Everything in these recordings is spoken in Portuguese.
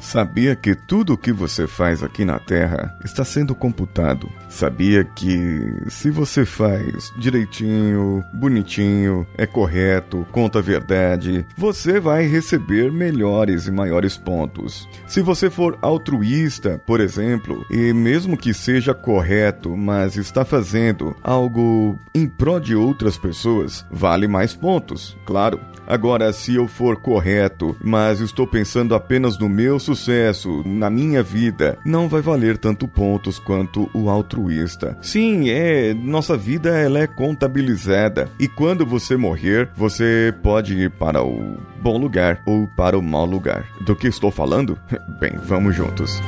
Sabia que tudo o que você faz aqui na Terra está sendo computado. Sabia que se você faz direitinho, bonitinho, é correto, conta a verdade, você vai receber melhores e maiores pontos. Se você for altruísta, por exemplo, e mesmo que seja correto, mas está fazendo algo em prol de outras pessoas, vale mais pontos, claro. Agora, se eu for correto, mas estou pensando apenas no meu sucesso, na minha vida, não vai valer tanto pontos quanto o altruísta. Sim, é, nossa vida ela é contabilizada e quando você morrer, você pode ir para o bom lugar ou para o mau lugar. Do que estou falando? Bem, vamos juntos.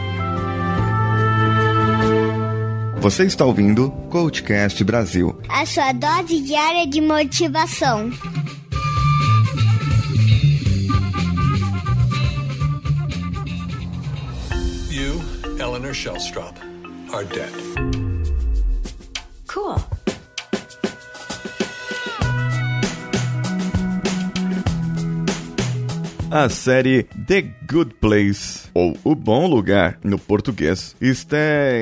Você está ouvindo Coachcast Brasil. A sua dose diária de motivação. Eleanor Shellstrop are dead. Cool. A série The Good Place, ou O Bom Lugar no português, está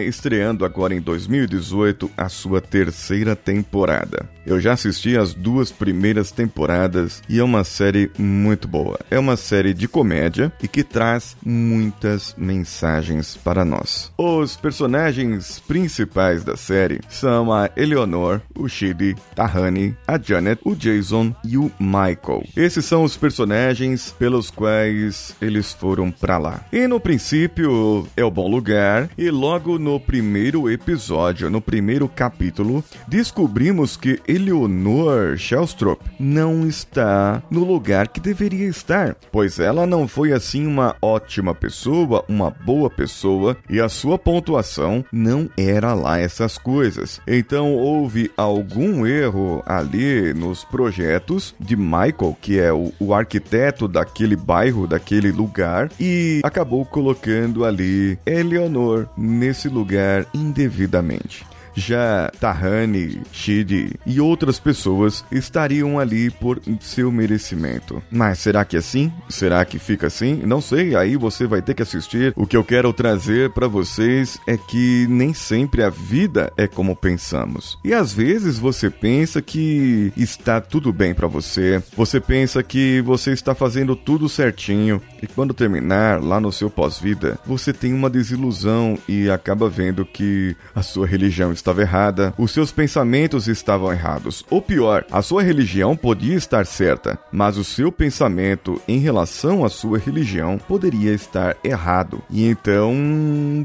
estreando agora em 2018 a sua terceira temporada. Eu já assisti as duas primeiras temporadas e é uma série muito boa. É uma série de comédia e que traz muitas mensagens para nós. Os personagens principais da série são a Eleanor, o Shidi, Tahani, a Janet, o Jason e o Michael. Esses são os personagens pelos quais eles foram para lá. E no princípio é o bom lugar e logo no primeiro episódio, no primeiro capítulo, descobrimos que Eleonor Shellstrop não está no lugar que deveria estar, pois ela não foi assim uma ótima pessoa, uma boa pessoa e a sua pontuação não era lá essas coisas. Então houve algum erro ali nos projetos de Michael, que é o, o arquiteto daquele bairro, daquele lugar, e acabou colocando ali Eleonor nesse lugar indevidamente já Tahani, Shidi e outras pessoas estariam ali por seu merecimento. Mas será que é assim? Será que fica assim? Não sei, aí você vai ter que assistir. O que eu quero trazer para vocês é que nem sempre a vida é como pensamos. E às vezes você pensa que está tudo bem para você, você pensa que você está fazendo tudo certinho e quando terminar lá no seu pós-vida, você tem uma desilusão e acaba vendo que a sua religião estava errada, os seus pensamentos estavam errados. Ou pior, a sua religião podia estar certa, mas o seu pensamento em relação à sua religião poderia estar errado. E então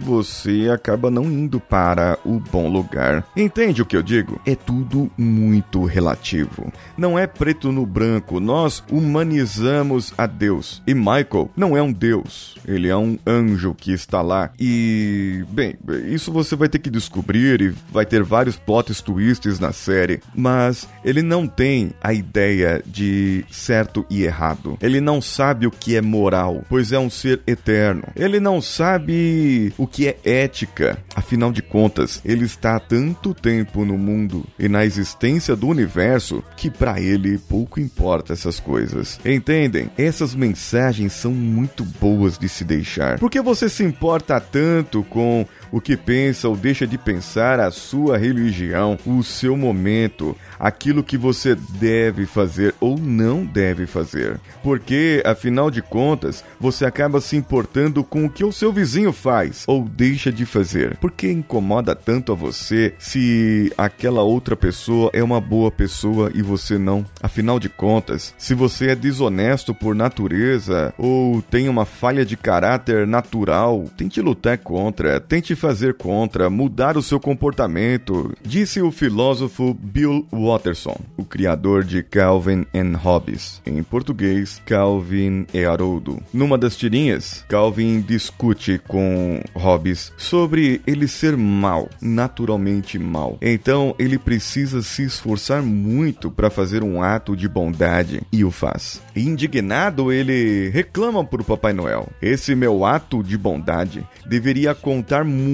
você acaba não indo para o bom lugar. Entende o que eu digo? É tudo muito relativo. Não é preto no branco, nós humanizamos a Deus. E Michael não é um Deus, ele é um anjo que está lá. E, bem, isso você vai ter que descobrir e vai ter vários plot twists na série, mas ele não tem a ideia de certo e errado. Ele não sabe o que é moral, pois é um ser eterno. Ele não sabe o que é ética. Afinal de contas, ele está há tanto tempo no mundo e na existência do universo que para ele pouco importa essas coisas. Entendem? Essas mensagens são muito boas de se deixar. Por que você se importa tanto com o que pensa ou deixa de pensar a sua religião, o seu momento, aquilo que você deve fazer ou não deve fazer. Porque, afinal de contas, você acaba se importando com o que o seu vizinho faz ou deixa de fazer. Por que incomoda tanto a você se aquela outra pessoa é uma boa pessoa e você não? Afinal de contas, se você é desonesto por natureza ou tem uma falha de caráter natural, tente lutar contra, tente fazer contra, mudar o seu comportamento, disse o filósofo Bill Watterson, o criador de Calvin and Hobbes. Em português, Calvin e Haroldo. Numa das tirinhas, Calvin discute com Hobbes sobre ele ser mal, naturalmente mal. Então ele precisa se esforçar muito para fazer um ato de bondade e o faz. Indignado, ele reclama o Papai Noel: Esse meu ato de bondade deveria contar muito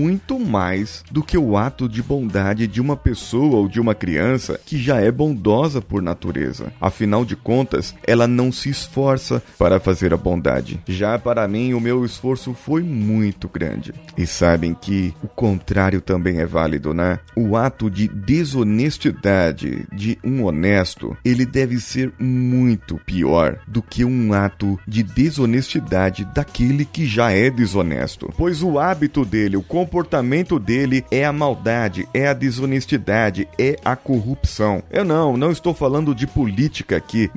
mais do que o ato de bondade de uma pessoa ou de uma criança que já é bondosa por natureza. Afinal de contas, ela não se esforça para fazer a bondade. Já para mim, o meu esforço foi muito grande. E sabem que o contrário também é válido, né? O ato de desonestidade de um honesto, ele deve ser muito pior do que um ato de desonestidade daquele que já é desonesto. Pois o hábito dele, o comportamento dele é a maldade, é a desonestidade, é a corrupção. Eu não, não estou falando de política aqui,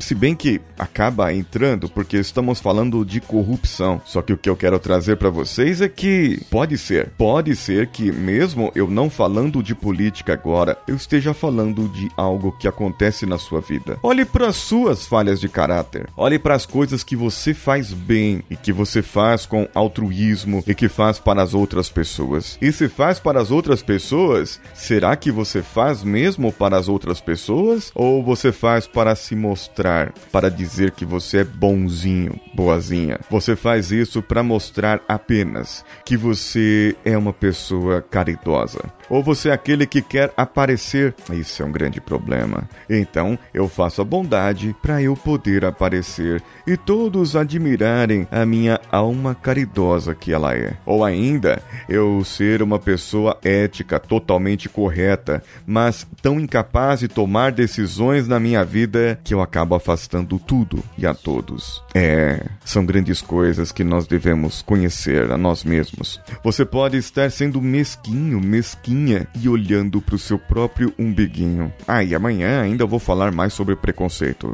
se bem que acaba entrando porque estamos falando de corrupção. Só que o que eu quero trazer para vocês é que pode ser, pode ser que mesmo eu não falando de política agora, eu esteja falando de algo que acontece na sua vida. Olhe para as suas falhas de caráter. Olhe para as coisas que você faz bem e que você faz com altruísmo e que faz para as outras pessoas. E se faz para as outras pessoas, será que você faz mesmo para as outras pessoas ou você faz para se mostrar, para dizer que você é bonzinho, boazinha? Você faz isso para mostrar apenas que você é uma pessoa caridosa. Ou você é aquele que quer aparecer? Isso é um grande problema. Então eu faço a bondade para eu poder aparecer e todos admirarem a minha alma caridosa que ela é. Ou ainda, eu ser uma pessoa ética, totalmente correta, mas tão incapaz de tomar decisões na minha vida que eu acabo afastando tudo e a todos. É, são grandes coisas que nós devemos conhecer a nós mesmos. Você pode estar sendo mesquinho, mesquinha e olhando para o seu próprio umbiguinho. Ah, e amanhã ainda vou falar mais sobre preconceito.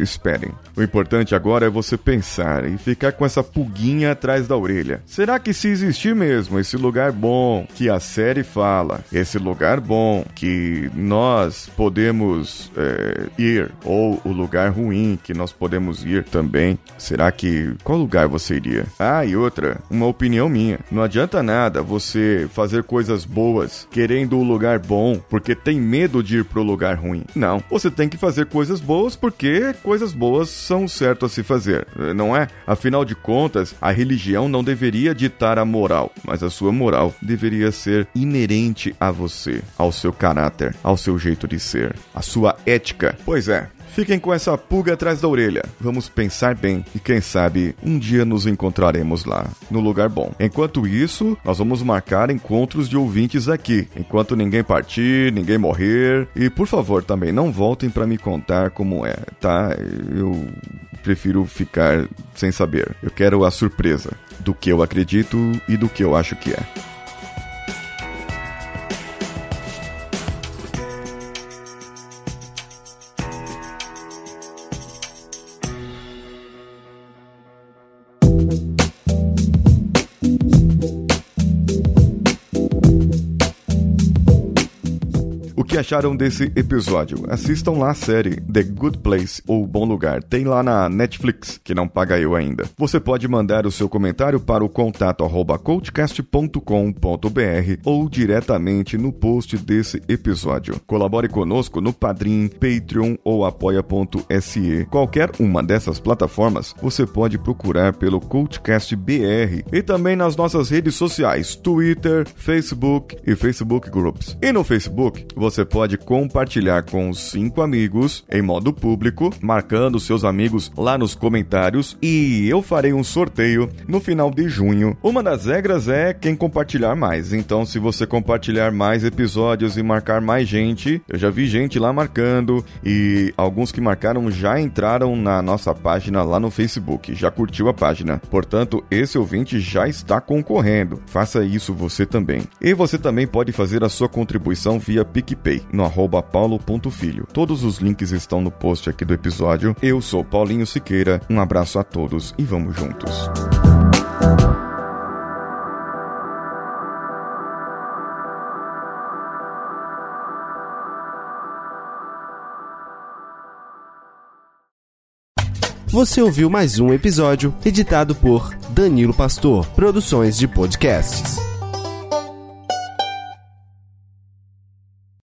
Esperem. O importante agora é você pensar e ficar com essa pulguinha atrás da orelha. Será que se existir mesmo esse lugar bom que a série fala, esse lugar bom que nós podemos é, ir, ou o lugar ruim que nós podemos ir também, será que qual lugar você iria? Ah, e outra, uma opinião minha. Não adianta nada você fazer coisas boas querendo o lugar bom porque tem medo de ir pro lugar ruim. Não, você tem que fazer coisas boas porque coisas boas são certo a se fazer, não é? Afinal de contas, a religião não deveria ditar a moral, mas a sua moral deveria ser inerente a você, ao seu caráter, ao seu jeito de ser, a sua ética. Pois é, Fiquem com essa pulga atrás da orelha. Vamos pensar bem e quem sabe um dia nos encontraremos lá, no lugar bom. Enquanto isso, nós vamos marcar encontros de ouvintes aqui, enquanto ninguém partir, ninguém morrer. E por favor, também não voltem para me contar como é, tá? Eu prefiro ficar sem saber. Eu quero a surpresa do que eu acredito e do que eu acho que é. Acharam desse episódio? Assistam lá a série The Good Place ou Bom Lugar. Tem lá na Netflix, que não paga eu ainda. Você pode mandar o seu comentário para o contato coachcast.com.br ou diretamente no post desse episódio. Colabore conosco no Padrim, Patreon ou apoia.se. Qualquer uma dessas plataformas você pode procurar pelo Coachcast BR e também nas nossas redes sociais, Twitter, Facebook e Facebook Groups. E no Facebook você pode compartilhar com os cinco amigos em modo público, marcando seus amigos lá nos comentários e eu farei um sorteio no final de junho. Uma das regras é quem compartilhar mais. Então, se você compartilhar mais episódios e marcar mais gente, eu já vi gente lá marcando e alguns que marcaram já entraram na nossa página lá no Facebook, já curtiu a página. Portanto, esse ouvinte já está concorrendo. Faça isso você também. E você também pode fazer a sua contribuição via PicPay no arroba paulo.filho. Todos os links estão no post aqui do episódio. Eu sou Paulinho Siqueira, um abraço a todos e vamos juntos. Você ouviu mais um episódio editado por Danilo Pastor, Produções de Podcasts.